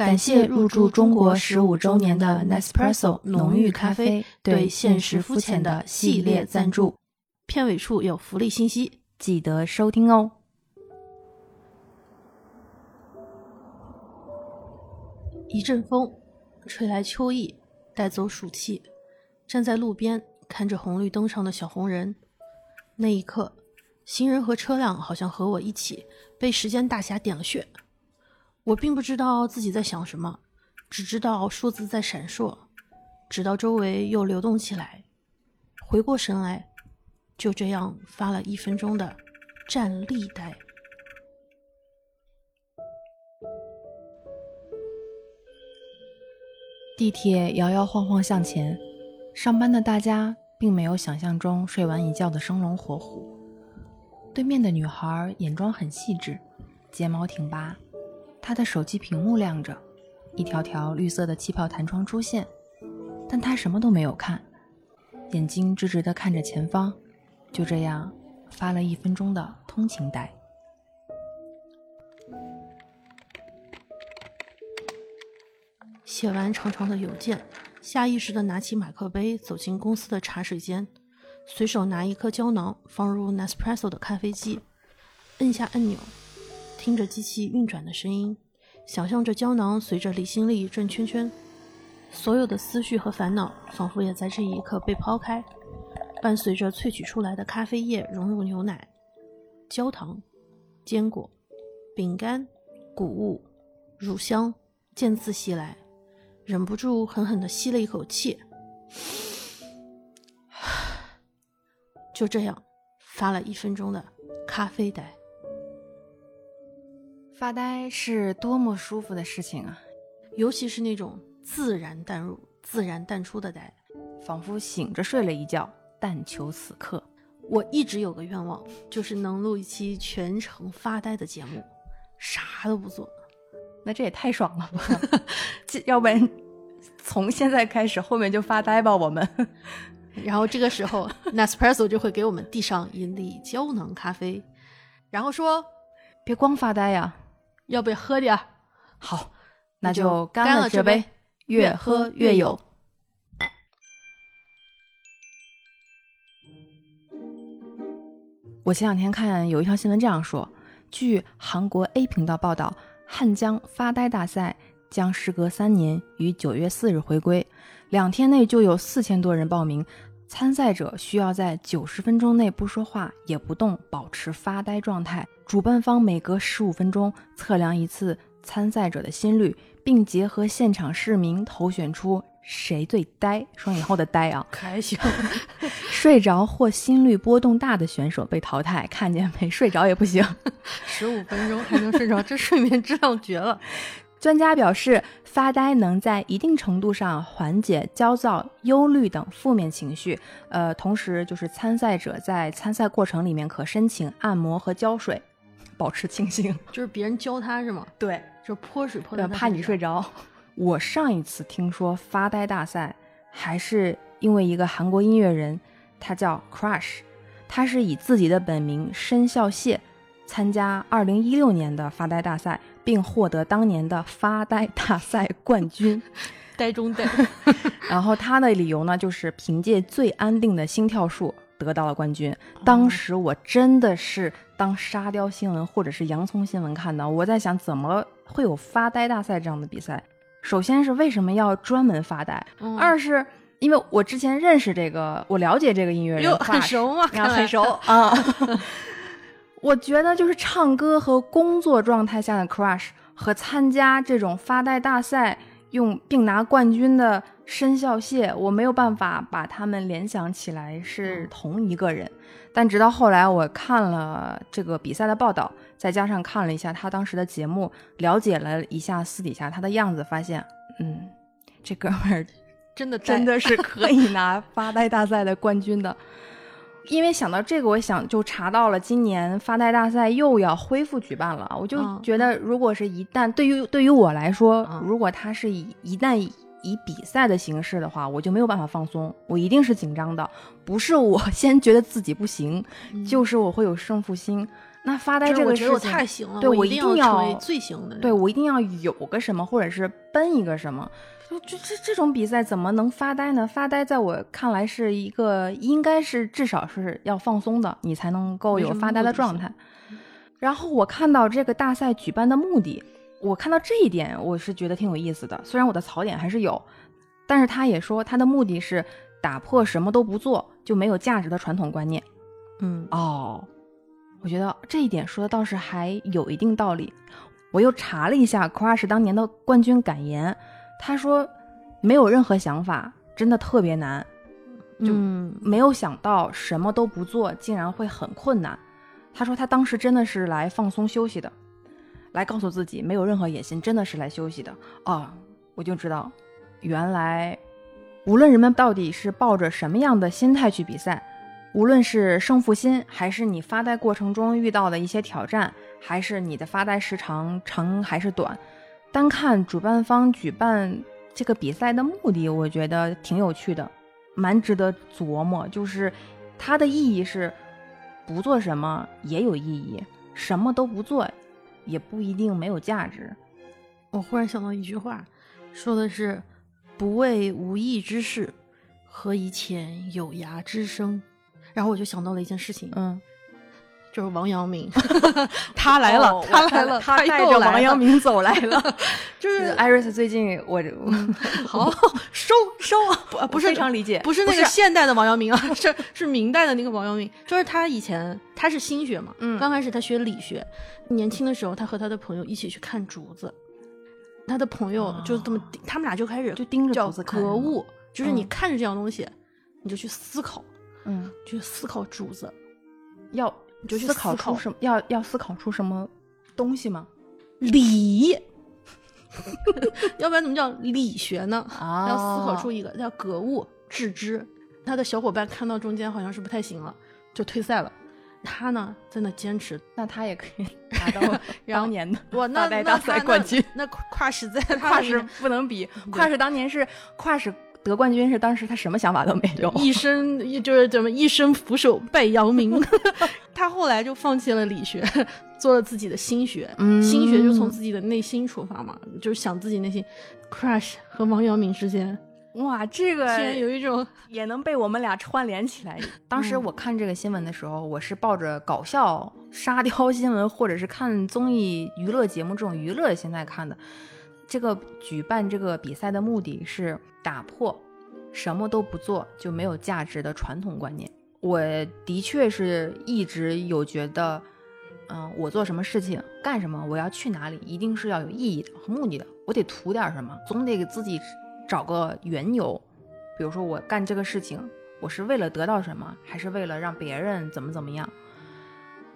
感谢入驻中国十五周年的 Nespresso 浓郁咖啡对现实肤浅的系列赞助。片尾处有福利信息，记得收听哦。一阵风吹来秋意，带走暑气。站在路边看着红绿灯上的小红人，那一刻，行人和车辆好像和我一起被时间大侠点了穴。我并不知道自己在想什么，只知道数字在闪烁，直到周围又流动起来。回过神来，就这样发了一分钟的站立呆。地铁摇摇晃晃向前，上班的大家并没有想象中睡完一觉的生龙活虎。对面的女孩眼妆很细致，睫毛挺拔。他的手机屏幕亮着，一条条绿色的气泡弹窗出现，但他什么都没有看，眼睛直直的看着前方，就这样发了一分钟的通勤呆。写完长长的邮件，下意识地拿起马克杯，走进公司的茶水间，随手拿一颗胶囊放入 Nespresso 的咖啡机，摁下按钮。听着机器运转的声音，想象着胶囊随着离心力转圈圈，所有的思绪和烦恼仿佛也在这一刻被抛开。伴随着萃取出来的咖啡液融入牛奶、焦糖、坚果、饼干、谷物、乳香渐次袭来，忍不住狠狠地吸了一口气，就这样发了一分钟的咖啡呆。发呆是多么舒服的事情啊！尤其是那种自然淡入、自然淡出的呆，仿佛醒着睡了一觉，但求此刻。我一直有个愿望，就是能录一期全程发呆的节目，啥都不做。那这也太爽了吧！要不然从现在开始，后面就发呆吧，我们。然后这个时候，Nespresso 就会给我们递上一粒胶囊咖啡，然后说：“别光发呆呀。”要不要喝点儿？好，那就干了这杯，越喝越有。我前两天看有一条新闻这样说：，据韩国 A 频道报道，汉江发呆大赛将时隔三年于九月四日回归，两天内就有四千多人报名。参赛者需要在九十分钟内不说话也不动，保持发呆状态。主办方每隔十五分钟测量一次参赛者的心率，并结合现场市民投选出谁最呆（双引号的呆啊 ）。开心。睡着或心率波动大的选手被淘汰。看见没？睡着也不行。十五分钟还能睡着，这睡眠质量绝了。专家表示，发呆能在一定程度上缓解焦躁、忧虑等负面情绪。呃，同时就是参赛者在参赛过程里面可申请按摩和浇水，保持清醒。就是别人教他是吗？对，就泼水泼的，怕你睡着。我上一次听说发呆大赛，还是因为一个韩国音乐人，他叫 Crush，他是以自己的本名申孝燮参加2016年的发呆大赛。并获得当年的发呆 大赛冠军，呆中呆。然后他的理由呢，就是凭借最安定的心跳数得到了冠军。当时我真的是当沙雕新闻或者是洋葱新闻看到，我在想怎么会有发呆大赛这样的比赛？首先是为什么要专门发呆？二是因为我之前认识这个，我了解这个音乐人，很熟嘛？很熟 啊。我觉得就是唱歌和工作状态下的 crush 和参加这种发呆大赛用并拿冠军的申孝燮，我没有办法把他们联想起来是同一个人。但直到后来我看了这个比赛的报道，再加上看了一下他当时的节目，了解了一下私底下他的样子，发现，嗯，这哥们儿真的真的是可以拿发呆大赛的冠军的。因为想到这个，我想就查到了今年发呆大赛又要恢复举办了。我就觉得，如果是一旦对于对于我来说，如果他是以一旦以比赛的形式的话，我就没有办法放松，我一定是紧张的。不是我 先觉得自己不行，就是我会有胜负心。那发呆这个事情，我太行了，对我一定要最行的。对我一定要有个什么，或者是奔一个什么。就这这这种比赛怎么能发呆呢？发呆在我看来是一个应该是至少是要放松的，你才能够有发呆的状态。然后我看到这个大赛举办的目的，我看到这一点，我是觉得挺有意思的。虽然我的槽点还是有，但是他也说他的目的是打破什么都不做就没有价值的传统观念。嗯哦。我觉得这一点说的倒是还有一定道理。我又查了一下 Crush 当年的冠军感言，他说没有任何想法，真的特别难，就没有想到什么都不做竟然会很困难。他说他当时真的是来放松休息的，来告诉自己没有任何野心，真的是来休息的。哦，我就知道，原来无论人们到底是抱着什么样的心态去比赛。无论是胜负心，还是你发呆过程中遇到的一些挑战，还是你的发呆时长长还是短，单看主办方举办这个比赛的目的，我觉得挺有趣的，蛮值得琢磨。就是它的意义是，不做什么也有意义，什么都不做也不一定没有价值。我忽然想到一句话，说的是“不为无益之事，何以遣有涯之生”。然后我就想到了一件事情，嗯，就是王阳明，他来了，他来了，他带着王阳明走来了。就是艾瑞斯最近我 好收收，不不是非常理解，不是那个现代的王阳明啊，是是明代的那个王阳明。就是他以前他是心学嘛，嗯，刚开始他学理学，年轻的时候他和他的朋友一起去看竹子，他的朋友就这么，他们俩就开始就盯着竹子格物，就是你看着这样东西，你就去思考。嗯，去思考竹子，要就思考出什么？要要思考出什么东西吗？理，要不然怎么叫理学呢？啊，要思考出一个叫格物致知。他的小伙伴看到中间好像是不太行了，就退赛了。他呢在那坚持，那他也可以 拿到当年的哇，那大赛冠军。那跨时在跨时不能比，跨时当年是跨时。得冠军是当时他什么想法都没有，一生就是怎么一生俯首拜姚明。他后来就放弃了理学，做了自己的心学。心学就从自己的内心出发嘛，就是想自己内心。Crush 和王阳明之间，哇，这个竟然有一种也能被我们俩串联起来。当时我看这个新闻的时候，我是抱着搞笑沙雕新闻或者是看综艺娱乐节目这种娱乐心态看的。这个举办这个比赛的目的是打破什么都不做就没有价值的传统观念。我的确是一直有觉得，嗯，我做什么事情干什么，我要去哪里，一定是要有意义的和目的的。我得图点什么，总得给自己找个缘由。比如说我干这个事情，我是为了得到什么，还是为了让别人怎么怎么样？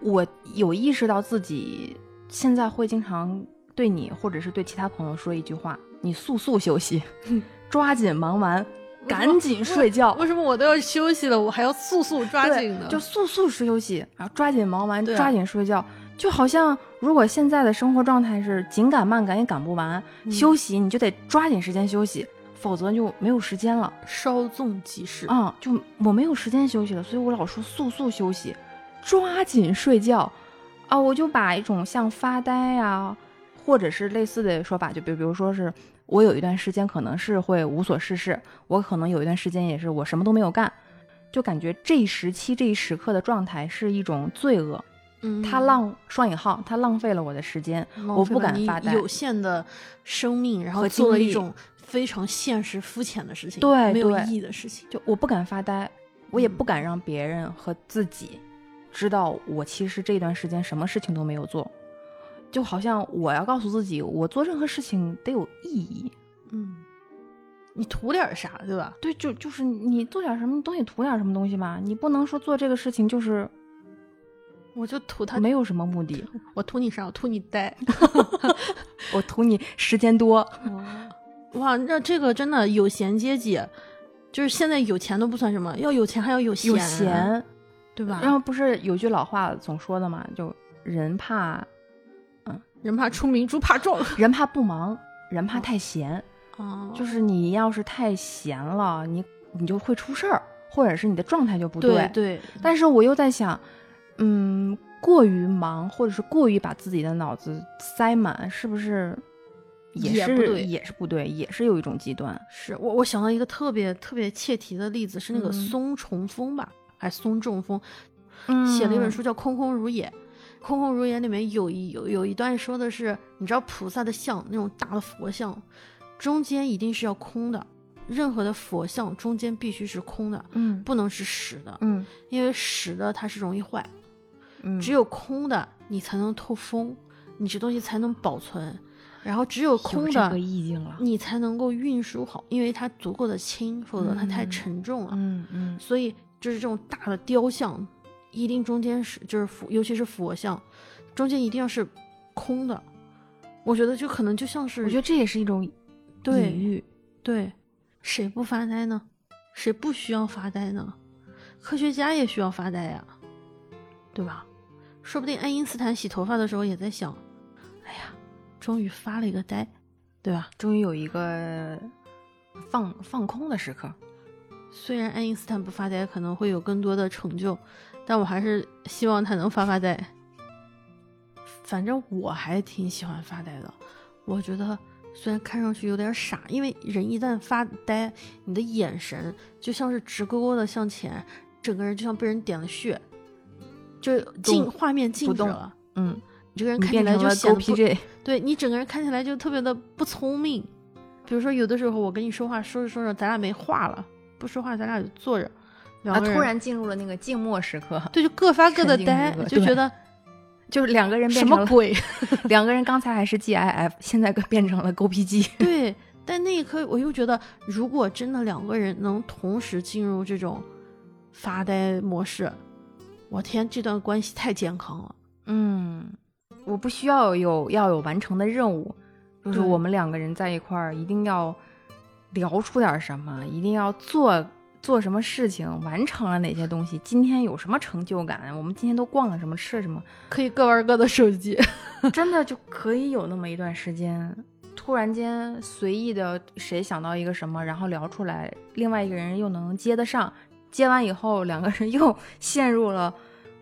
我有意识到自己现在会经常。对你，或者是对其他朋友说一句话，你速速休息，抓紧忙完，赶紧睡觉。为什么我都要休息了，我还要速速抓紧呢？就速速休息，然后抓紧忙完，抓紧睡觉。就好像如果现在的生活状态是紧赶慢赶也赶不完，休息你就得抓紧时间休息，否则就没有时间了。稍纵即逝啊！就我没有时间休息了，所以我老说速速休息，抓紧睡觉啊！我就把一种像发呆啊。或者是类似的说法，就比比如说是我有一段时间可能是会无所事事，我可能有一段时间也是我什么都没有干，就感觉这一时期这一时刻的状态是一种罪恶，嗯，他浪双引号，他浪费了我的时间，我不敢发呆，有限的生命，然后做了一种非常现实肤浅的事情，对，没有意义的事情，就我不敢发呆，我也不敢让别人和自己知道我其实这段时间什么事情都没有做。就好像我要告诉自己，我做任何事情得有意义。嗯，你图点啥，对吧？对，就就是你做点什么，你都得图点什么东西吧。你不能说做这个事情就是，我就图他没有什么目的。我图你啥？我图你呆。我图你时间多。哇，那这个真的有闲阶级，就是现在有钱都不算什么，要有钱还要有闲，对吧？然后不是有句老话总说的嘛，就人怕。人怕出名，猪怕壮。人怕不忙，人怕太闲。哦，就是你要是太闲了，你你就会出事儿，或者是你的状态就不对对，但是我又在想，嗯，过于忙，或者是过于把自己的脑子塞满，是不是也是也不对也是不对，也是有一种极端。是我我想到一个特别特别切题的例子，是那个嗯松重丰吧，还是松中丰，嗯写了一本书叫《空空如也》。《空空如也》里面有一有有一段说的是，你知道菩萨的像那种大的佛像，中间一定是要空的，任何的佛像中间必须是空的，嗯不能是实的，嗯因为实的它是容易坏，嗯，只有空的你才能透风，你这东西才能保存，然后只有空的有意境了。你才能够运输好，因为它足够的轻，否则它太嗯沉重了。嗯嗯所以就是这种大的雕像，一定中间是就是佛，尤其是佛像，中间一定要是空的。我觉得就可能就像是，我觉得这也是一种对隐喻。对，谁不发呆呢？谁不需要发呆呢？科学家也需要发呆呀，对吧？说不定爱因斯坦洗头发的时候也在想，哎呀，终于发了一个呆，对吧？终于有一个放放空的时刻。虽然爱因斯坦不发呆可能会有更多的成就，但我还是希望他能发发呆。反正我还挺喜欢发呆的，我觉得虽然看上去有点傻，因为人一旦发呆，你的眼神就像是直勾勾的向前，整个人就像被人点了穴，就静画面静止动了，嗯，你这个人看起来就显得不。对你整个人看起来就特别的不聪明。比如说，有的时候我跟你说话，说着说着，咱俩没话了，不说话，咱俩就坐着，两啊，个人突然进入了那个静默时刻，对，就各发各的呆就觉得就是两个人什变成了么鬼？两个人刚才还是 GIF，现在变成了狗皮鸡。对，但那一刻我又觉得，如果真的两个人能同时进入这种发呆模式，我天，这段关系太健康了。嗯，我不需要有要有完成的任务，就是我们两个人在一块儿一定要聊出点什么，一定要做做什么事情，完成了哪些东西，今天有什么成就感，我们今天都逛了什么，吃了什么，可以各玩各的手机，真的就可以有那么一段时间，突然间随意的谁想到一个什么，然后聊出来，另外一个人又能接得上，接完以后两个人 又陷入了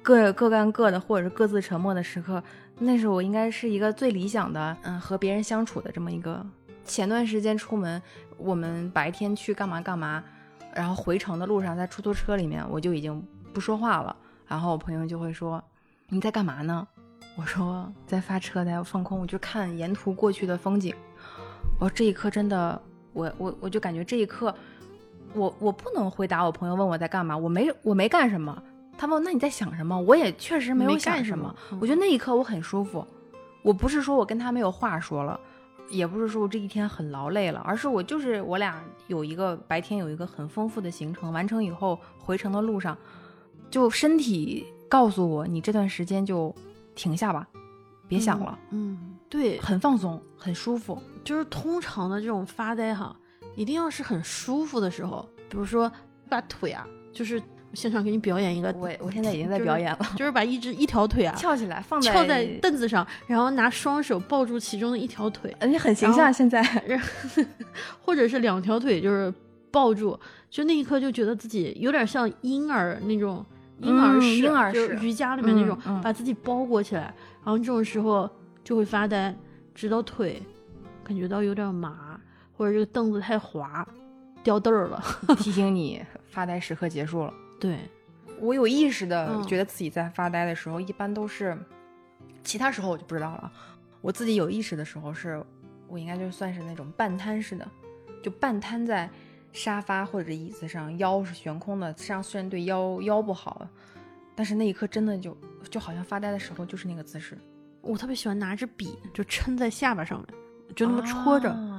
各各干各的，或者是各自沉默的时刻。那时候我应该是一个最理想的，嗯，和别人相处的这么一个。前段时间出门，我们白天去干嘛干嘛，然后回程的路上在出租车里面，我就已经不说话了。然后我朋友就会说：“你在干嘛呢？”我说在发车呆，我放空，我就看沿途过去的风景。我说这一刻真的，我我我就感觉这一刻，我我不能回答我朋友问我在干嘛，我没我没干什么。他问那你在想什么？我也确实没有想什么什么。嗯我觉得那一刻我很舒服。我不是说我跟他没有话说了，也不是说我这一天很劳累了，而是我就是我俩有一个白天有一个很丰富的行程，完成以后回程的路上，就身体告诉我，你这段时间就停下吧，别想了，嗯，对，很放松，很舒服。就是通常的这种发呆哈，一定要是很舒服的时候，比如说把腿啊，就是现场给你表演一个，我我现在已经在表演了，就是把一只一条腿啊翘起来放在翘在凳子上，然后拿双手抱住其中的一条腿，而且很形象。现在 或者是两条腿就是抱住，就那一刻就觉得自己有点像婴儿那种婴儿嗯式，婴儿式瑜伽里面那种，嗯嗯把自己包裹起来，然后这种时候就会发呆，直到腿感觉到有点麻，或者这个凳子太滑，掉凳儿了。提醒你发呆时刻结束了。对，我有意识的嗯觉得自己在发呆的时候，一般都是，其他时候我就不知道了。我自己有意识的时候是，我应该就算是那种半瘫似的，就半瘫在沙发或者椅子上，腰是悬空的，这样虽然对腰腰不好，但是那一刻真的就就好像发呆的时候就是那个姿势，我特别喜欢拿支笔就撑在下巴上面，就那么戳着。啊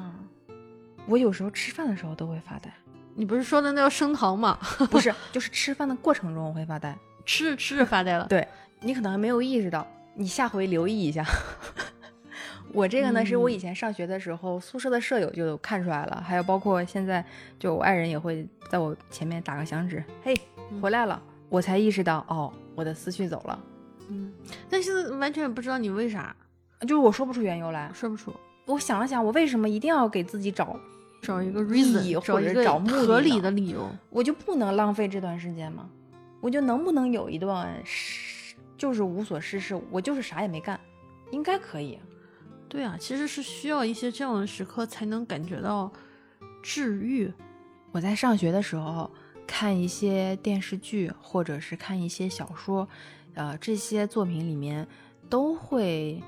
我有时候吃饭的时候都会发呆，你不是说的那叫升糖吗？不是，就是吃饭的过程中我会发呆。吃着吃着发呆了。对你可能还没有意识到，你下回留意一下。我这个呢，是我以前上学的时候，宿舍的舍友就看出来了，还有包括现在，就我爱人也会在我前面打个响指，嘿，回来了，我才意识到，哦，我的思绪走了，嗯，但现在完全不知道你为啥就是我说不出缘由来。说不出。我想了想，我为什么一定要给自己找找一个意 reason，义找一个或者找目的合理的理由。我就不能浪费这段时间吗？我就能不能有一段是就是无所事事，我就是啥也没干，应该可以。对啊，其实是需要一些这样的时刻才能感觉到治愈。我在上学的时候看一些电视剧，或者是看一些小说，呃，这些作品里面都会，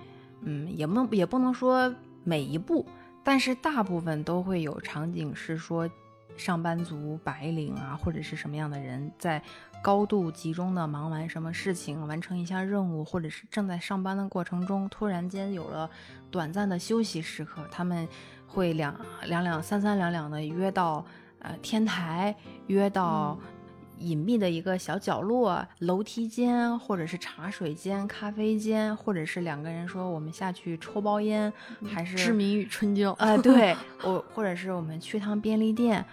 嗯，也不能也不能说每一部，但是大部分都会有场景是说，上班族白领啊，或者是什么样的人在高度集中的忙完什么事情，完成一项任务，或者是正在上班的过程中，突然间有了短暂的休息时刻，他们会两两两三三两两的约到。呃，天台约到隐秘的一个小角落、楼梯间，或者是茶水间、咖啡间，或者是两个人说我们下去抽包烟，还是志明与春娇。啊、对 我，或者是我们去趟便利店，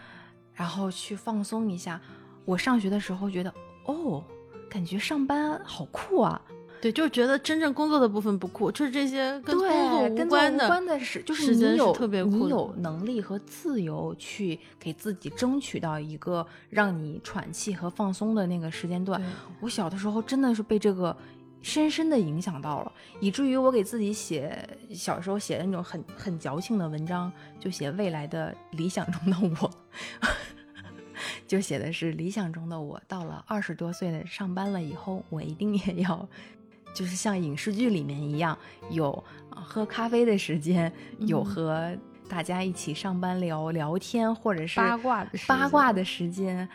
然后去放松一下。我上学的时候觉得，哦，感觉上班好酷啊！对，就觉得真正工作的部分不酷，就是这些跟工作对，跟无关的。无关的是，就是你有特别酷你有能力和自由去给自己争取到一个让你喘气和放松的那个时间段。我小的时候真的是被这个深深的影响到了，以至于我给自己写小时候写的那种很很矫情的文章，就写未来的理想中的我，就写的是理想中的我到了二十多岁的上班了以后，我一定也要。就是像影视剧里面一样，有呃喝咖啡的时间，有嗯和大家一起上班聊聊天，或者是八卦的时八间卦的时间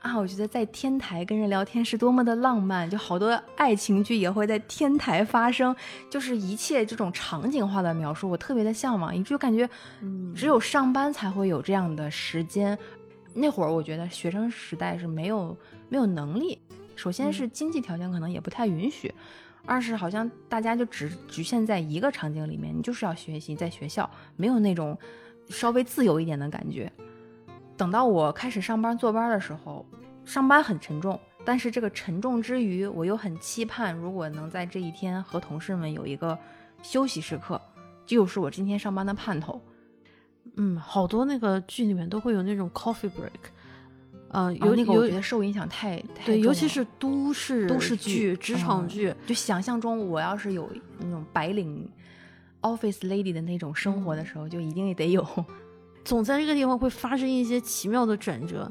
啊，我觉得在天台跟人聊天是多么的浪漫，就好多爱情剧也会在天台发生，就是一切这种场景化的描述，我特别的向往，以至于感觉嗯只有上班才会有这样的时间。那会儿我觉得学生时代是没有没有能力，首先是经济条件可能也不太允许。二是好像大家就只局限在一个场景里面，你就是要学习，在学校没有那种稍微自由一点的感觉。等到我开始上班坐班的时候，上班很沉重，但是这个沉重之余，我又很期盼，如果能在这一天和同事们有一个休息时刻，就是我今天上班的盼头。嗯，好多那个剧里面都会有那种 coffee break，呃，有、那个我觉得受影响太太对，尤其是都市都市剧、职场嗯剧，就想象中，我要是有那种白领 office lady 的那种生活的时候，就一定得有。总在这个地方会发生一些奇妙的转折。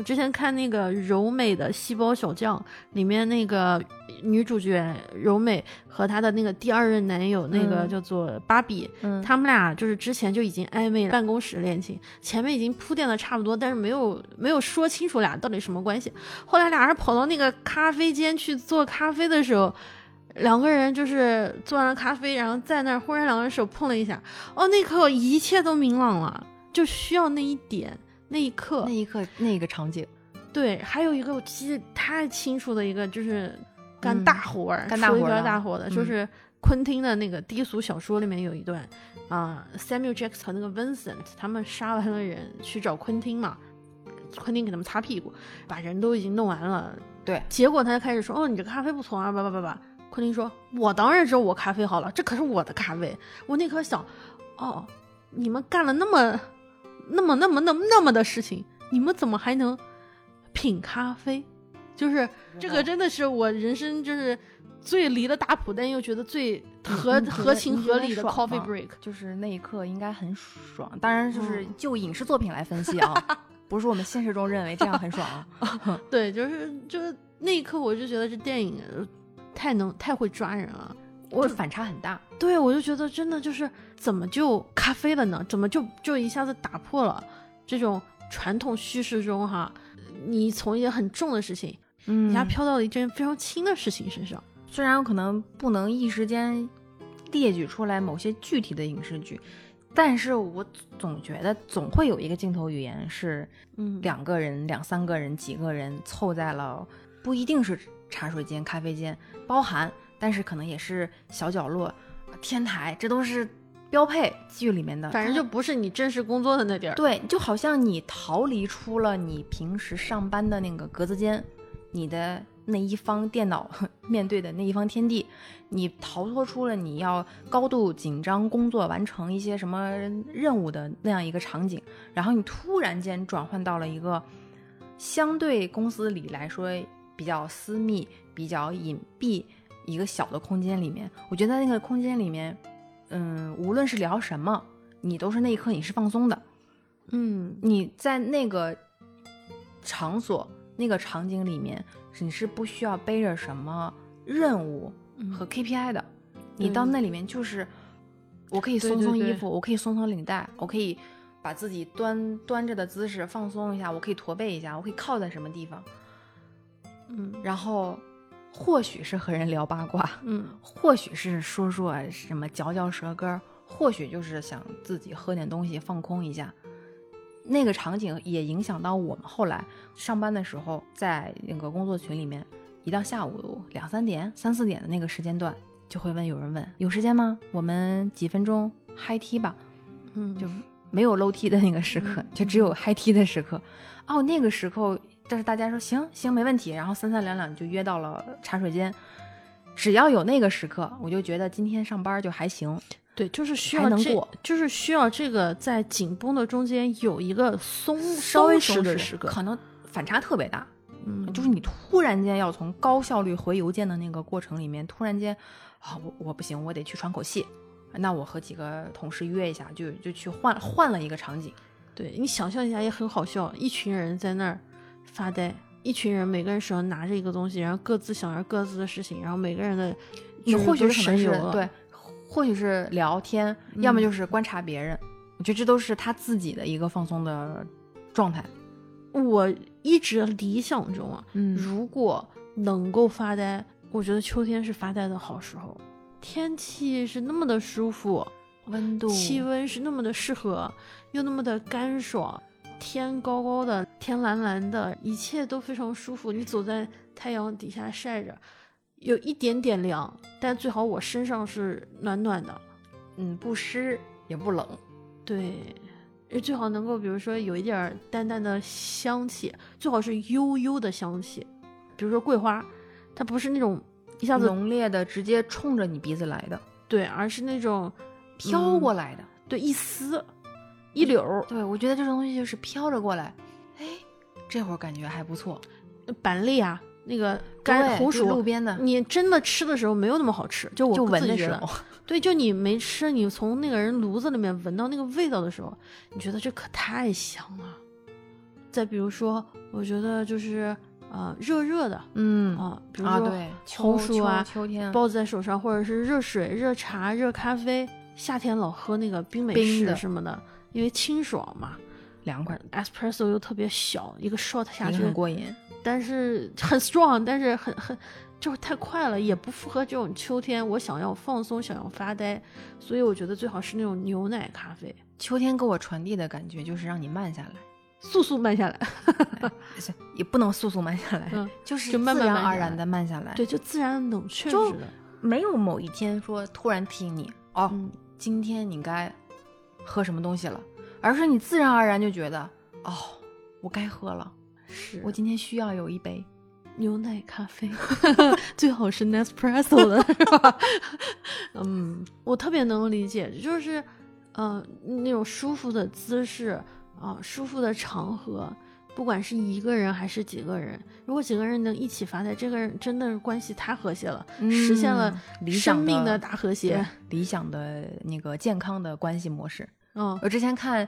我之前看那个柔美的《细胞小将》里面那个女主角柔美和她的那个第二任男友那个嗯叫做芭比，嗯他们俩就是之前就已经暧昧了办公室恋情，前面已经铺垫的差不多，但是没有没有说清楚俩到底什么关系。后来俩人跑到那个咖啡间去做咖啡的时候，两个人就是做完了咖啡，然后在那儿忽然两个人手碰了一下，哦，那一刻一切都明朗了，就需要那一点那一刻那。一刻，那个场景，对，还有一个我记得太清楚的一个就是干嗯大活儿，干大活儿的边大活的，就嗯是昆汀的那个低俗小说里面有一段啊、s a m u e l Jackson 和那个 Vincent 他们杀完了人去找昆汀嘛，昆汀给他们擦屁股，把人都已经弄完了，对，结果他就开始说，哦，你这咖啡不错啊，叭叭叭叭。昆汀说，我当然知道我咖啡好了，这可是我的咖啡。我那刻想，哦，你们干了那么、那么、那么、那么、那么的事情，你们怎么还能品咖啡？就是这个，真的是我人生就是最离了大谱，但又觉得最合得合情合理的 coffee break。就是那一刻应该很爽。当然，就是嗯就影视作品来分析啊，不是我们现实中认为这样很爽啊。对，就是就是那一刻，我就觉得这电影呃太能太会抓人了。我反差很大。对，我就觉得真的就是怎么就咖啡了呢？怎么就就一下子打破了这种传统叙事中哈，你从一件很重的事情，嗯一下飘到了一件非常轻的事情身上。虽然我可能不能一时间列举出来某些具体的影视剧，但是我总觉得总会有一个镜头语言是嗯，两个人、两三个人、几个人凑在了，不一定是茶水间、咖啡间，包含，但是可能也是小角落、天台，这都是标配剧里面的。反正就不是你正式工作的那地儿。对，就好像你逃离出了你平时上班的那个格子间，你的那一方电脑 面对的那一方天地，你逃脱出了你要高度紧张工作完成一些什么任务的那样一个场景，然后你突然间转换到了一个相对公司里来说比较私密、比较隐蔽一个小的空间里面，我觉得在那个空间里面，嗯，无论是聊什么，你都是那一刻你是放松的。嗯。你在那个场所、那个场景里面，你是不需要背着什么任务嗯。和 KPI 的。你到那里面就是，我可以松对对。对松衣服，我可以松松领带，我可以把自己端端着的姿势放松一下，我可以驼背一下，我可以靠在什么地方，嗯。然后或许是和人聊八卦，嗯或许是说说什么嚼嚼舌根儿，或许就是想自己喝点东西放空一下。那个场景也影响到我们后来上班的时候，在那个工作群里面，一到下午两三点、三四点的那个时间段，就会问有人问有时间吗？我们几分钟嗨 T 吧，嗯，就没有 low T 的那个时刻，就只有嗨 T 的时刻。哦，那个时候，但是大家说行行没问题，然后三三两两就约到了茶水间。只要有那个时刻，我就觉得今天上班就还行。对，就是需要能过，就是需要这个在紧绷的中间有一个松稍微松的时刻，可能反差特别大。嗯，就是你突然间要从高效率回邮件的那个过程里面，突然间啊，我我不行，我得去喘口气。那我和几个同事约一下，就就去换换了一个场景。对你想象一下也很好笑，一群人在那儿发呆，一群人每个人手上拿着一个东西，然后各自想着各自的事情，然后每个人的你或许是神游了，对，或许是聊天，要么嗯就是观察别人。我觉得这都是他自己的一个放松的状态。我一直理想中啊，嗯如果能够发呆，我觉得秋天是发呆的好时候，天气是那么的舒服，温度气温是那么的适合，又那么的干爽，天高高的，天蓝蓝的，一切都非常舒服。你走在太阳底下晒着，有一点点凉，但最好我身上是暖暖的，嗯不湿也不冷。对，呃最好能够比如说有一点淡淡的香气，最好是悠悠的香气，比如说桂花，它不是那种一下子浓烈的直接冲着你鼻子来的，对，而是那种飘过来的。对一丝一绺儿对，我觉得这种东西就是飘着过来，哎，这会儿感觉还不错。板栗啊，那个干红薯，路边的，你真的吃的时候没有那么好吃，就我就闻的时候，对，就你没吃，你从那个人炉子里面闻到那个味道的时候，你觉得这可太香了。再比如说，我觉得就是呃热热的嗯啊、比如啊，说红薯啊秋秋天包子在手上，或者是热水、热茶、热咖啡。夏天老喝那个冰美式什么的，因为清爽嘛。凉快，espresso 又特别小，一个 shot 下去很过瘾。但是很 strong，但是很很就是太快了，也不符合这种秋天我想要放松、想要发呆，所以我觉得最好是那种牛奶咖啡，秋天给我传递的感觉就是让你慢下来，速速慢下来，是也不能速速慢下来，嗯就是就慢慢自然而然的慢下来。对，就自然冷却就似的。没有某一天说突然提醒你，哦，嗯，今天你该喝什么东西了，而是你自然而然就觉得，哦，我该喝了，是我今天需要有一杯。牛奶咖啡，最好是 Nespresso 的，是吧？嗯，我特别能理解，就是，呃，那种舒服的姿势啊、舒服的场合，不管是一个人还是几个人，如果几个人能一起发财，这个人真的关系太和谐了，实现了嗯理想生命的的大和谐。理想的那个健康的关系模式。嗯我之前看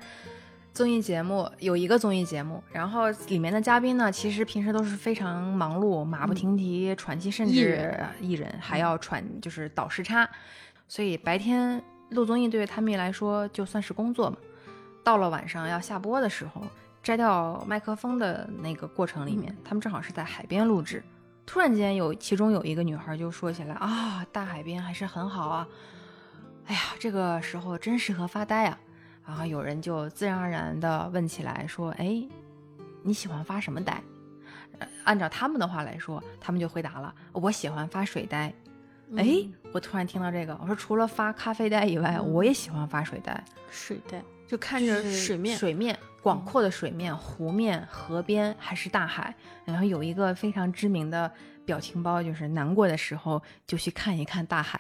综艺节目，有一个综艺节目，然后里面的嘉宾呢，其实平时都是非常忙碌、马不停蹄、喘气，甚艺至人艺人还要喘，就是倒时差，所以白天录综艺对于他们来说就算是工作嘛。到了晚上要下播的时候，摘掉麦克风的那个过程里面，他们正好是在海边录制。突然间有其中有一个女孩就说起来啊，大海边还是很好啊，哎呀，这个时候真适合发呆啊。然后有人就自然而然的问起来说：“哎，你喜欢发什么呆？”呃按照他们的话来说，他们就回答了：“我喜欢发水呆。哎，嗯我突然听到这个，我说除了发咖啡呆以外，嗯我也喜欢发水呆，水袋就看着水面，水面广阔的水面、湖面、河边还是大海，然后有一个非常知名的表情包，就是难过的时候就去看一看大海。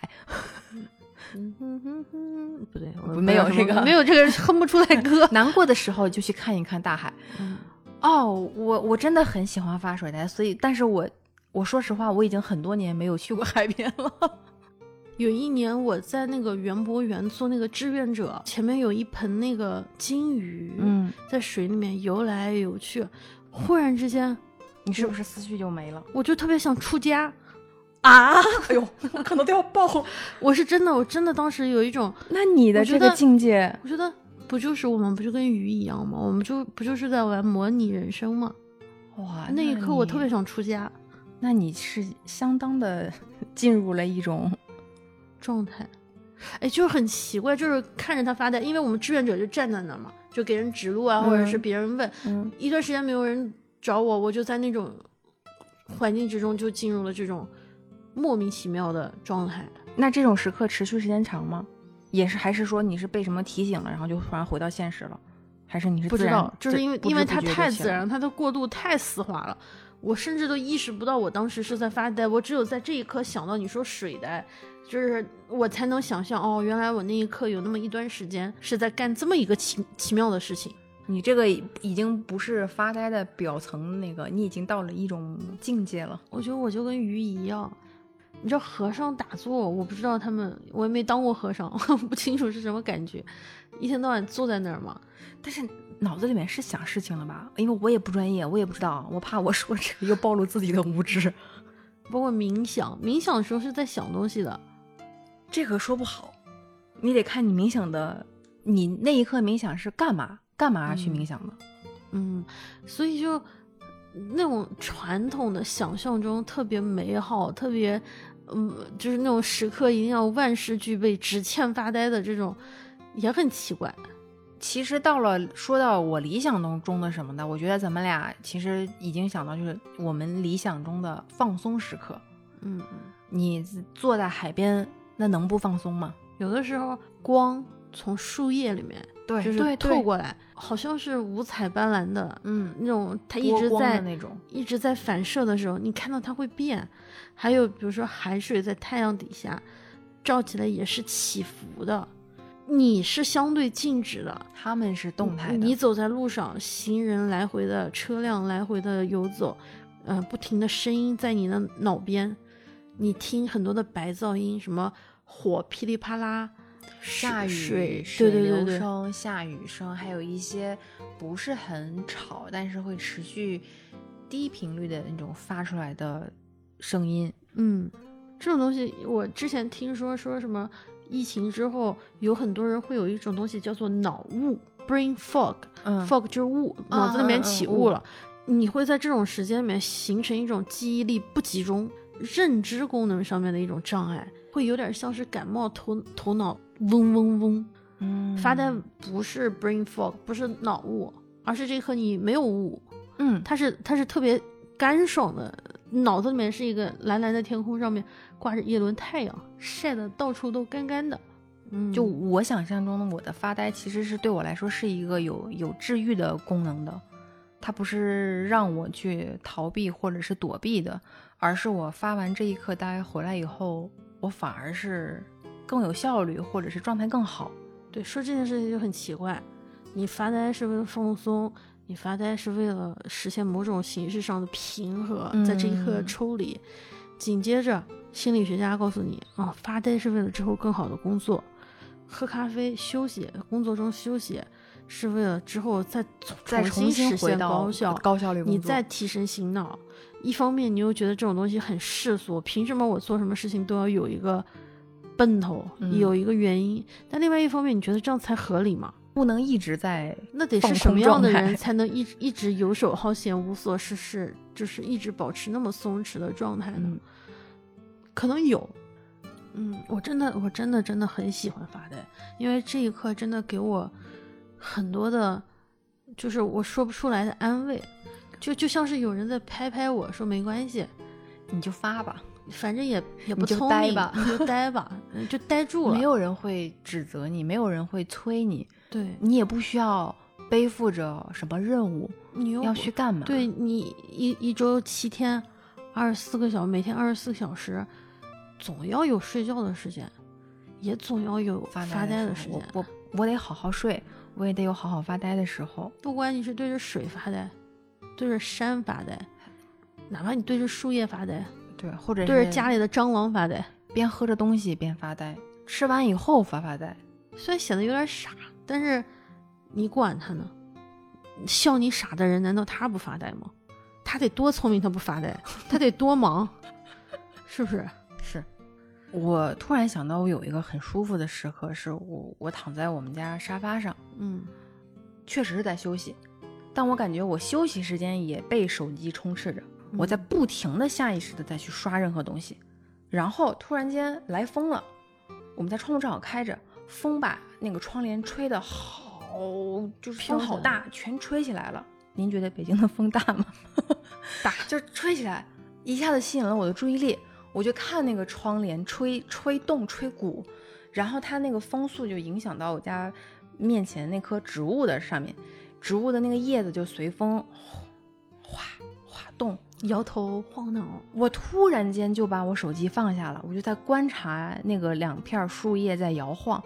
嗯哼哼哼，不对，我没有这个没有这个哼不出来 歌。难过的时候就去看一看大海。嗯哦，我我真的很喜欢发水台，所以，但是我我说实话，我已经很多年没有去过海边了。有一年我在那个园博园做那个志愿者，前面有一盆那个金鱼，嗯，在水里面游来游去，忽然之间你是不是思绪就没了？我就特别想出家。啊！哎呦，我可能都要爆！我是真的，我真的当时有一种，那你的这个境界，我觉得不就是我们不就跟鱼一样吗？我们就不就是在玩模拟人生吗？哇，那一刻我特别，想出家那你是相当的 进入了一种，状态。哎，就是很奇怪，就是看着他发呆，因为我们志愿者就站在那儿嘛，就给人指路啊，或者是嗯别人问，嗯，一段时间没有人找我，我就在那种环境之中就进入了这种莫名其妙的状态。那这种时刻持续时间长吗？也是，还是说你是被什么提醒了，然后就突然回到现实了？还是你是不知道，就是因为因为它太自然，它的过渡太丝滑了，我甚至都意识不到我当时是在发呆，我只有在这一刻想到你说水呆，就是我才能想象哦，原来我那一刻有那么一段时间是在干这么一个奇奇妙的事情。你这个已已经不是发呆的表层那个，你已经到了一种境界了。我觉得我就跟鱼一样，你知道和尚打坐，我不知道他们，我也没当过和尚，我不清楚是什么感觉，一天到晚坐在那儿嘛。但是脑子里面是想事情了吧？因为我也不专业，我也不知道，我怕我说这个又暴露自己的无知。包括冥想，冥想的时候是在想东西的，这个说不好，你得看你冥想的，你那一刻冥想是干嘛？干嘛而去冥想的？嗯，所以就那种传统的想象中特别美好，特别，嗯，就是那种时刻一定要万事俱备，只欠发呆的这种，也很奇怪。其实到了说到我理想当中的什么的，我觉得咱们俩其实已经想到就是我们理想中的放松时刻。嗯，你坐在海边，那能不放松吗？有的时候光从树叶里面对就是透过来，好像是五彩斑斓的嗯，那种，它一直在的那种，一直在反射的时候，你看到它会变。还有比如说海水在太阳底下照起来也是起伏的，你是相对静止的，他们是动态的。你走在路上，行人来回的，车辆来回的游走，呃，不停的声音在你的脑边，你听很多的白噪音，什么火噼里啪啦，下雨水，水对对对对，流声、下雨声，还有一些不是很吵，但是会持续低频率的那种发出来的声音。嗯，这种东西我之前听说说什么，疫情之后有很多人会有一种东西叫做脑雾 （brain fog）。嗯 fog 就是雾，嗯脑子里面起雾了。你会在这种时间里面形成一种记忆力不集中、认知功能上面的一种障碍，会有点像是感冒头头脑嗡嗡嗡。嗯。发呆不是 brain fog，不是脑雾，而是这颗你没有雾，嗯，它是它是特别干爽的，脑子里面是一个蓝蓝的天空，上面挂着一轮太阳，晒的到处都干干的。嗯，就我想象中的我的发呆，其实是对我来说是一个有有治愈的功能的，它不是让我去逃避或者是躲避的，而是我发完这一刻呆回来以后，我反而是更有效率，或者是状态更好。对，说这件事情就很奇怪，你发呆是为了放松，你发呆是为了实现某种形式上的平和，在这一刻嗯抽离。紧接着，心理学家告诉你，啊、发呆是为了之后更好的工作，喝咖啡休息，工作中休息是为了之后再再重重新实现新回到高效。高效率你，再提神醒脑，一方面你又觉得这种东西很世俗，凭什么我做什么事情都要有一个奔头，嗯有一个原因？但另外一方面，你觉得这样才合理吗？不能一直在那得是什么样的人才能一一直游手好闲、无所事事，就是一直保持那么松弛的状态呢？嗯可能有，嗯，我真的我真的真的很喜欢发呆，因为这一刻真的给我很多的，就是我说不出来的安慰，就就像是有人在拍拍我说没关系，你就发吧，反正也也不你就聪明，吧你就待吧，嗯就待住了。没有人会指责你，没有人会催你，对你也不需要背负着什么任务你又要去干嘛。对你一一周七天，二十四个小时每天二十四小时，总要有睡觉的时间，也总要有发发呆的的时间。我我我得好好睡，我也得有好好发呆的时候。不管你是对着水发呆，对着山发呆，哪怕你对着树叶发呆，对，或者对着家里的蟑螂发呆，边喝着东西边发呆，吃完以后发发呆。虽然显得有点傻，但是你管他呢？笑你傻的人，难道他不发呆吗？他得多聪明，他不发呆，他得多忙，是不是？是我突然想到，我有一个很舒服的时刻，是我我躺在我们家沙发上，嗯，确实是在休息，但我感觉我休息时间也被手机充斥着，我在不停的下意识的再去刷任何东西，然后突然间来风了，我们家窗户正好开着，风把那个窗帘吹的好，就是风好大，全吹起来了。您觉得北京的风大吗？大，就是吹起来，一下子吸引了我的注意力。我就看那个窗帘吹吹动吹鼓，然后它那个风速就影响到我家面前那棵植物的上面，植物的那个叶子就随风哗哗动，摇头晃脑。我突然间就把我手机放下了，我就在观察那个两片树叶在摇晃，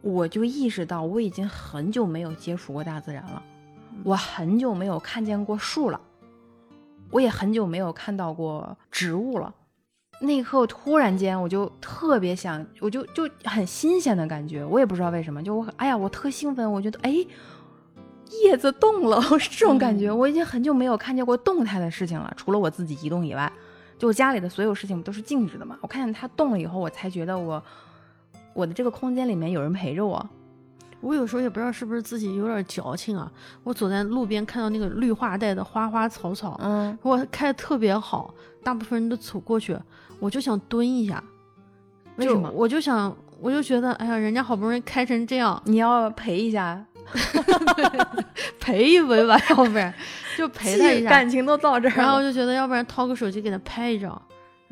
我就意识到我已经很久没有接触过大自然了，我很久没有看见过树了，我也很久没有看到过植物了。那一刻，我突然间我就特别想，我就就很新鲜的感觉，我也不知道为什么，就我哎呀，我特兴奋，我觉得哎，叶子动了，是这种感觉。我已经很久没有看见过动态的事情了，除了我自己移动以外，就我家里的所有事情都是静止的嘛。我看见它动了以后，我才觉得我我的这个空间里面有人陪着我。我有时候也不知道是不是自己有点矫情啊。我走在路边看到那个绿化带的花花草草，嗯，我开的特别好，大部分人都走过去，我就想蹲一下。为什么？我就想，我就觉得，哎呀，人家好不容易开成这样，你要陪一下，陪一回吧，要不然就 陪他一下，感情都到这儿。然后我就觉得，要不然掏个手机给他拍一张，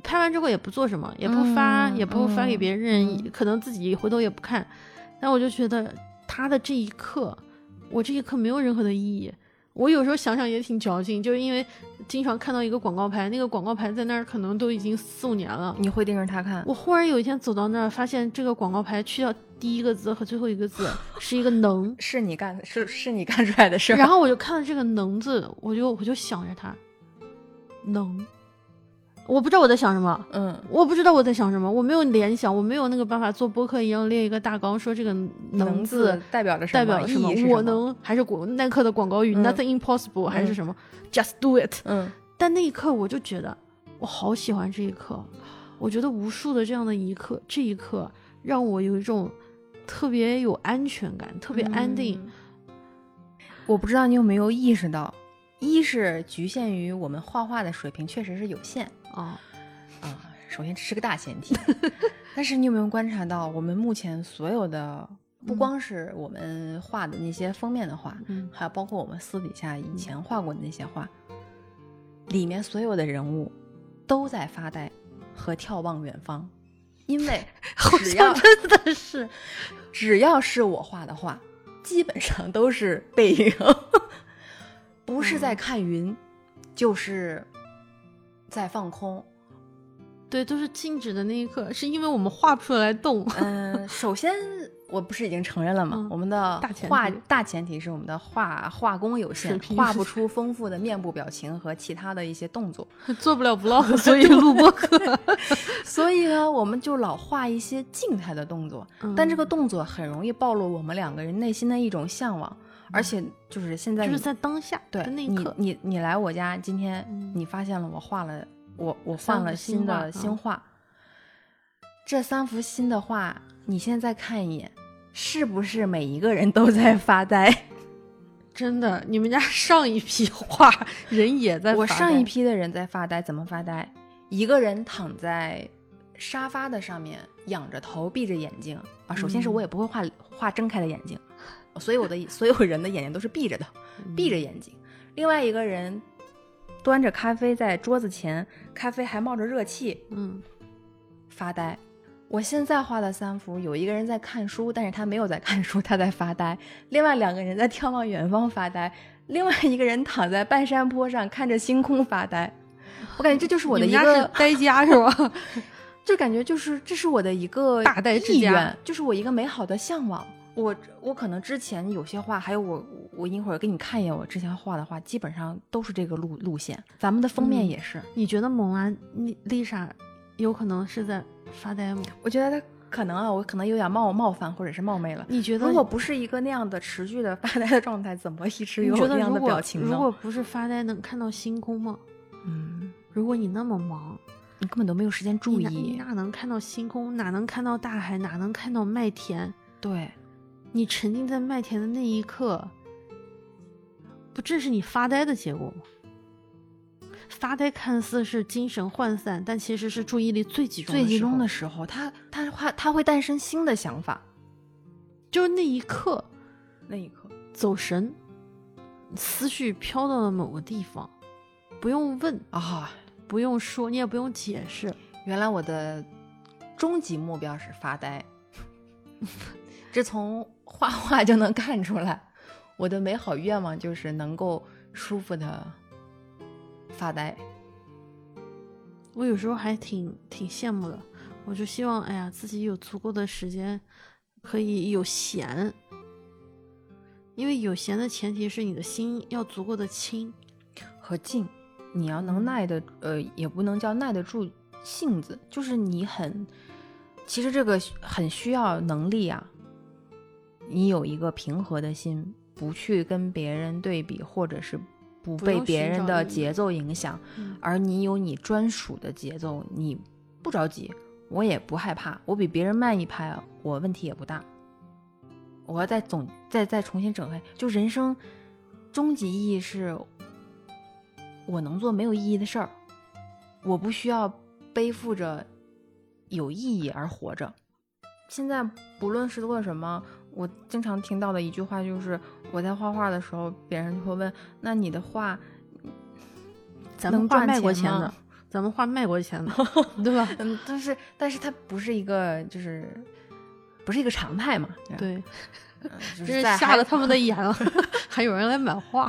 拍完之后也不做什么，也不发，嗯也不发给别人，嗯可能自己回头也不看。但我就觉得他的这一刻，我这一刻没有任何的意义。我有时候想想也挺矫情，就是因为经常看到一个广告牌，那个广告牌在那儿可能都已经四五年了。你会盯着它看？我忽然有一天走到那儿，发现这个广告牌去掉第一个字和最后一个字 是一个能，是你干的，是是你干出来的事儿。然后我就看到这个能字，我就我就想着它，能，我不知道我在想什么，嗯，我不知道我在想什么，我没有联想，我没有那个办法做播客一样列一个大纲，说这个能字代表着什么代表什么意义，我能还是广耐克的广告语、嗯 nothing impossible 还是什么、just do it。嗯，但那一刻我就觉得我好喜欢这一刻，我觉得无数的这样的一刻，这一刻让我有一种特别有安全感，特别安定。嗯我不知道你有没有意识到，一是局限于我们画画的水平确实是有限啊啊，首先这是个大前提。但是你有没有观察到，我们目前所有的，不光是我们画的那些封面的画，嗯。还有包括我们私底下以前画过的那些画，里面所有的人物都在发呆和眺望远方，因为 好只要像真的是，只要是我画的画，基本上都是背影，不是在看云，就是在放空。对，都是静止的那一刻，是因为我们画不出来动。嗯，首先我不是已经承认了吗？嗯我们的大前画大前提是我们的画画工有限画不出丰富的面部表情和其他的一些动作，做不了 vlog，所以录播课。所以呢，我们就老画一些静态的动作，但这个嗯动作很容易暴露我们两个人内心的一种向往，而且就是现在就是在当下对那一刻，你你你来我家，今天嗯你发现了我画了我我换了新新的画嗯新画，这三幅新的画，你现在看一眼，是不是每一个人都在发呆？真的，你们家上一批画人也在发呆我上一批的人在发呆，怎么发呆？一个人躺在沙发的上面，仰着头，闭着眼睛啊。首先是嗯我也不会画画睁开的眼睛，所以我的 所有人的眼睛都是闭着的，闭着眼睛。另外一个人端着咖啡在桌子前，咖啡还冒着热气，嗯，发呆。我现在画的三幅，有一个人在看书，但是他没有在看书，他在发呆；另外两个人在眺望远方发呆；另外一个人躺在半山坡上看着星空发呆。我感觉这就是我的一个，呆家是吧？就感觉就是这是我的一个大呆之家意愿，就是我一个美好的向往。我我可能之前有些画，还有我我一会儿给你看一眼我之前画的画，基本上都是这个路路线。咱们的封面嗯也是，你觉得蒙安丽丽莎有可能是在发呆吗？我觉得他可能啊，我可能有点冒冒犯或者是冒昧了。你觉得如果不是一个那样的持续的发呆的状态，怎么一直有那样的表情呢？如果不是发呆，能看到星空吗？嗯，如果你那么忙，你根本都没有时间注你你意。哪能看到星空？哪能看到大海？哪能看到麦田？对，你沉浸在麦田的那一刻，不正是你发呆的结果吗？发呆看似是精神涣散，但其实是注意力最集中最集中的时时候，他他他他会诞生新的想法。就是那一刻那一刻，走神，思绪飘到了某个地方，不用问，啊，不用说，你也不用解释，原来我的终极目标是发呆，这从画画 就能看出来。我的美好愿望就是能够舒服的发呆。我有时候还挺挺羡慕的，我就希望，哎呀，自己有足够的时间，可以有闲。因为有闲的前提是你的心要足够的清。和静，你要能耐得，呃，也不能叫耐得住性子，就是你很，其实这个很需要能力啊。你有一个平和的心，不去跟别人对比，或者是不被别人的节奏影响，嗯而你有你专属的节奏，你不着急，我也不害怕，我比别人慢一拍，我问题也不大。我要再总再再重新整开，就人生终极意义是，我能做没有意义的事儿，我不需要背负着有意义而活着。现在不论是做什么，我经常听到的一句话就是，我在画画的时候，别人就会问：“那你的画 咱们画卖过钱的，咱们画卖过钱的，对吧？嗯，但是但是它不是一个就是不是一个常态嘛？对 就是是在还吓了他们的眼了，还有人来买画。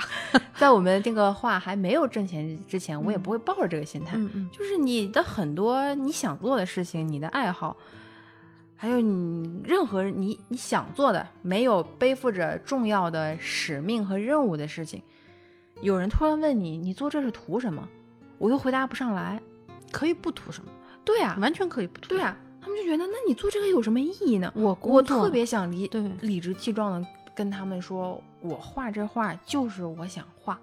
在我们这个画还没有挣钱之前，我也嗯不会抱着这个心态。就是你的很多你想做的事情，你的爱好，还有你任何你你想做的，没有背负着重要的使命和任务的事情，有人突然问你，你做这是图什么？我又回答不上来。可以不图什么，对啊，完全可以不图。对，啊，他们就觉得，那你做这个有什么意义呢？我我特别想理对理直气壮的跟他们说，我画这画就是我想画。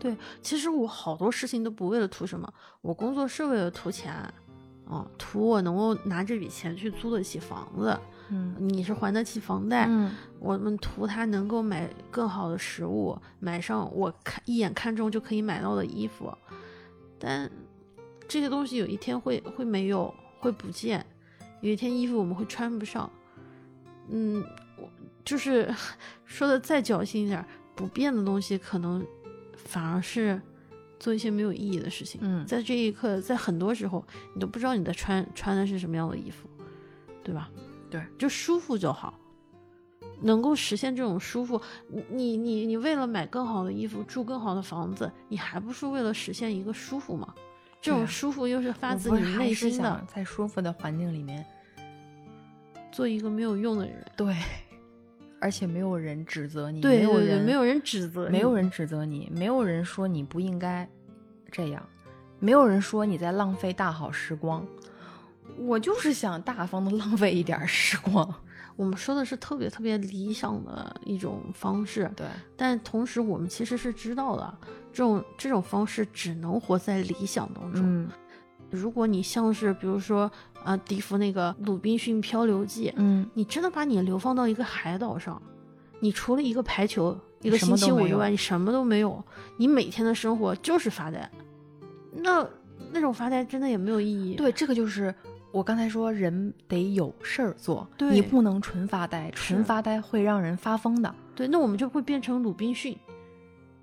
对，其实我好多事情都不为了图什么，我工作是为了图钱，啊，图我能够拿这笔钱去租得起房子，嗯你是还得起房贷，嗯我们图他能够买更好的食物，买上我看一眼看中就可以买到的衣服，但这些东西有一天会会没有，会不见，有一天衣服我们会穿不上，嗯，我就是说的再侥幸一点，不变的东西可能反而是做一些没有意义的事情。嗯在这一刻，在很多时候，你都不知道你在穿穿的是什么样的衣服，对吧？对，就舒服就好。能够实现这种舒服，你你你你为了买更好的衣服，住更好的房子，你还不是为了实现一个舒服吗？这种舒服又是发自你内心的，在舒服的环境里面，做一个没有用的人。对，而且没有人指责你，没有人没有人指责你，没有人指责你，没有人说你不应该这样，没有人说你在浪费大好时光。我就是想大方的 浪费一点时光。我们说的是特别特别理想的一种方式，对，但同时我们其实是知道的，这种这种方式只能活在理想当中。嗯如果你像是比如说啊，笛福那个《鲁滨逊漂流记》，嗯，你真的把你流放到一个海岛上，你除了一个排球，一个什星期五以外，你什么都没有，你每天的生活就是发呆，那那种发呆真的也没有意义。对，这个就是我刚才说，人得有事儿做，对你不能纯发呆，纯发呆会让人发疯的。对，那我们就会变成鲁滨逊，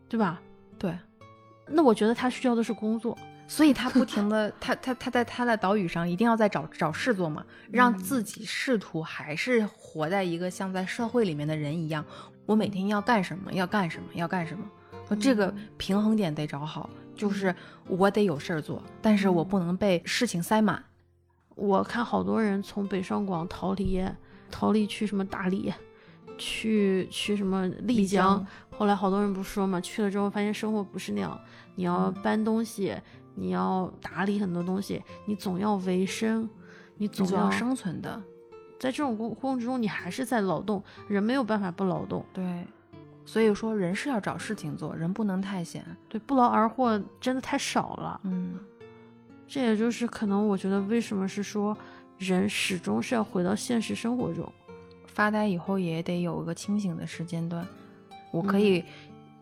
对吧？对，那我觉得他需要的是工作，所以他不停的，他他他在他的岛屿上一定要在找找事做嘛，让嗯自己试图还是活在一个像在社会里面的人一样。我每天要干什么？要干什么？要干什么？我这个嗯平衡点得找好，就是我得有事儿做，但是我不能被事情塞满。我看好多人从北上广逃离，逃离去什么大理，去去什么丽江。后来好多人不说嘛，去了之后发现生活不是那样，你要搬东西，你要打理很多东西，你总要维生，你总要生存的。在这种过过程中，你还是在劳动，人没有办法不劳动。对，所以说人是要找事情做，人不能太闲。对，不劳而获真的太少了。嗯。这也就是可能，我觉得为什么是说，人始终是要回到现实生活中，发呆以后也得有一个清醒的时间段。我可以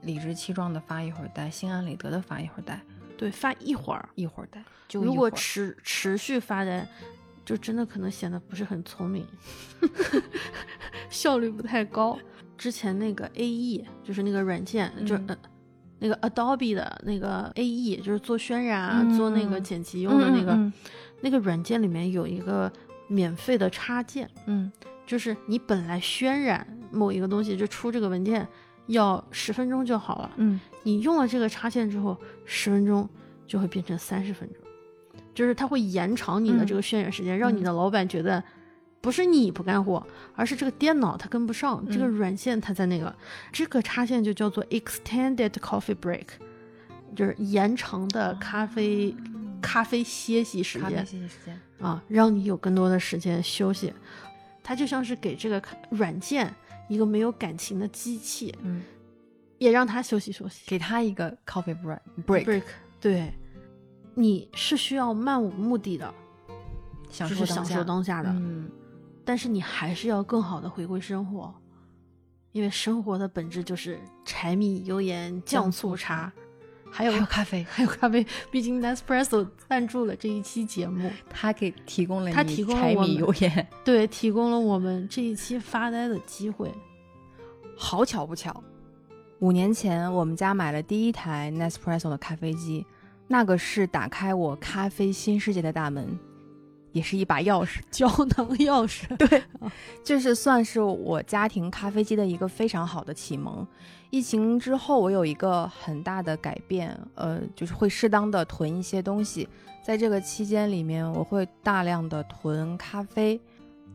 理直气壮的发一会儿呆，心安理得的发一会儿呆。对，发一会儿一会儿呆。就如果持持续发呆，就真的可能显得不是很聪明，效率不太高。之前那个 A E 就是那个软件，就嗯。那个 Adobe 的那个 AE 就是做渲染啊，做那个剪辑用的那个那个软件里面有一个免费的插件，嗯，就是你本来渲染某一个东西就出这个文件要十分钟就好了，嗯，你用了这个插件之后，十分钟就会变成三十分钟，就是它会延长你的这个渲染时间，让你的老板觉得。不是你不干活，而是这个电脑它跟不上，这个软件它在那个，这个插线就叫做 extended coffee break，就是延长的咖啡咖啡歇息时间，歇息时间啊，让你有更多的时间休息。它就像是给这个软件一个没有感情的机器，嗯，也让它休息休息，给它一个 coffee break break。对，你是需要漫无目的的享受享受当下的，嗯。但是你还是要更好的回归生活，因为生活的本质就是柴米油盐酱醋茶，还有咖啡，还有咖啡。毕竟 Nespresso 赞助了这一期节目，他给提供了他提供了柴米油盐，对，提供了我们这一期发呆的机会。好巧不巧，五年前我们家买了第一台 Nespresso 的咖啡机，那个是打开我咖啡新世界的大门。也是一把钥匙，胶囊钥匙。对，就是算是我家庭咖啡机的一个非常好的启蒙。疫情之后，我有一个很大的改变，呃，就是会适当的囤一些东西。在这个期间里面，我会大量的囤咖啡，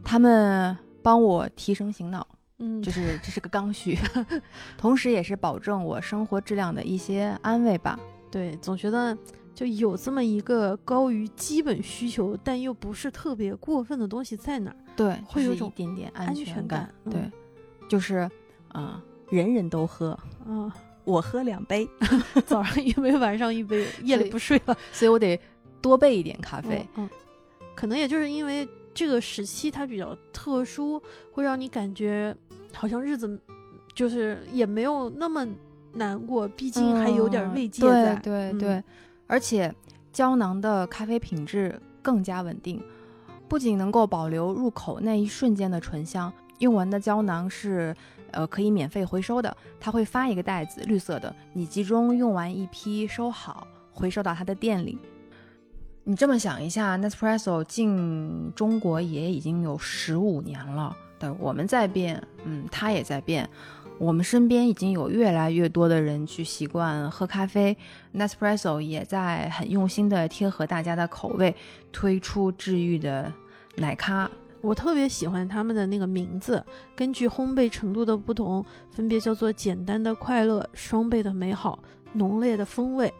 他们帮我提升醒脑，嗯，就是 这是个刚需，同时也是保证我生活质量的一些安慰吧。对，总觉得。就有这么一个高于基本需求，但又不是特别过分的东西在哪儿？对，会有一点点安全感。对，就是，啊，人人都喝，嗯，我喝两杯，早上一杯，晚上一杯，夜里不睡了，所以我得多备一点咖啡。嗯，可能也就是因为这个时期它比较特殊，会让你感觉好像日子就是也没有那么难过，毕竟还有点慰藉在。对对对。而且胶囊的咖啡品质更加稳定，不仅能够保留入口那一瞬间的醇香，用完的胶囊是呃可以免费回收的，他会发一个袋子，绿色的，你集中用完一批收好，回收到他的店里。你这么想一下，Nespresso 进中国也已经有十五年了，对，我们在变，嗯，它也在变。我们身边已经有越来越多的人去习惯喝咖啡，Nespresso 也在很用心的贴合大家的口味，推出治愈的奶咖。我特别喜欢他们的那个名字，根据烘焙程度的不同，分别叫做简单的快乐、双倍的美好、浓烈的风味。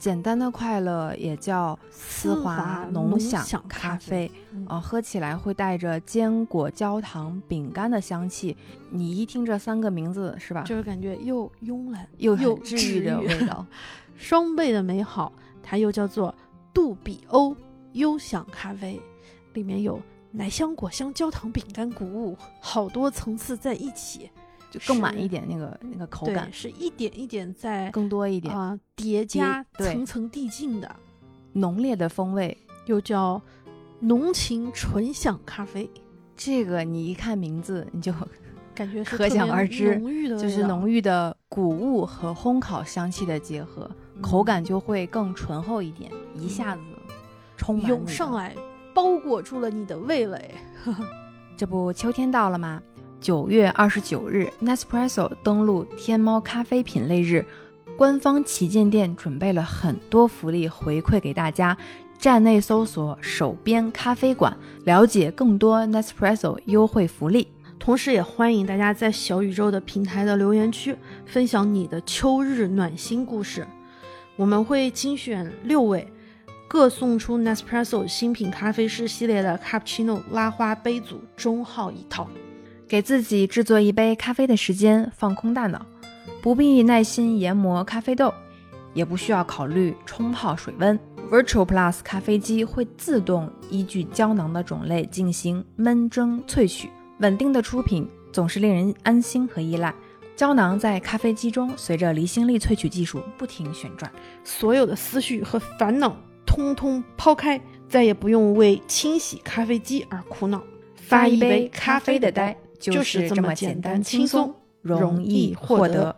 简单的快乐也叫丝滑浓享咖啡，呃，喝起来会带着坚果、焦糖、饼干的香气。你一听这三个名字，是吧？就是感觉又慵懒又又治愈的味道。双倍的美好，它又叫做杜比欧优享咖啡，里面有奶香、果香、焦糖、饼干、谷物，好多层次在一起。就更满一点，那个那个口感是一点一点在更多一点啊，叠加层层递进的浓烈的风味，又叫浓情醇享咖啡。这个你一看名字，你就 感觉可想而知，浓郁的就是浓郁的谷物和烘烤香气的结合，口感就会更醇厚一点，一下子充涌上来，包裹住了你的味蕾。这不秋天到了吗？九月二十九日，Nespresso 登陆天猫咖啡品类日，官方旗舰店准备了很多福利回馈给大家，站内搜索“手边咖啡馆”，了解更多 Nespresso 优惠福利。同时，也欢迎大家在小宇宙的平台的留言区分享你的秋日暖心故事，我们会精选六位，各送出 Nespresso 新品咖啡师系列的 Cappuccino 拉花杯组中号一套，给自己制作一杯咖啡的时间，放空大脑。不必耐心研磨咖啡豆，也不需要考虑冲泡水温。Virtual Plus 咖啡机会自动依据胶囊的种类进行焖蒸萃取，稳定的出品总是令人安心和依赖。胶囊在咖啡机中随着离心力萃取技术不停旋转，所有的思绪和烦恼通通抛开，再也不用为清洗咖啡机而苦恼。发一杯咖啡的呆，就是这么简单轻松，容易获得。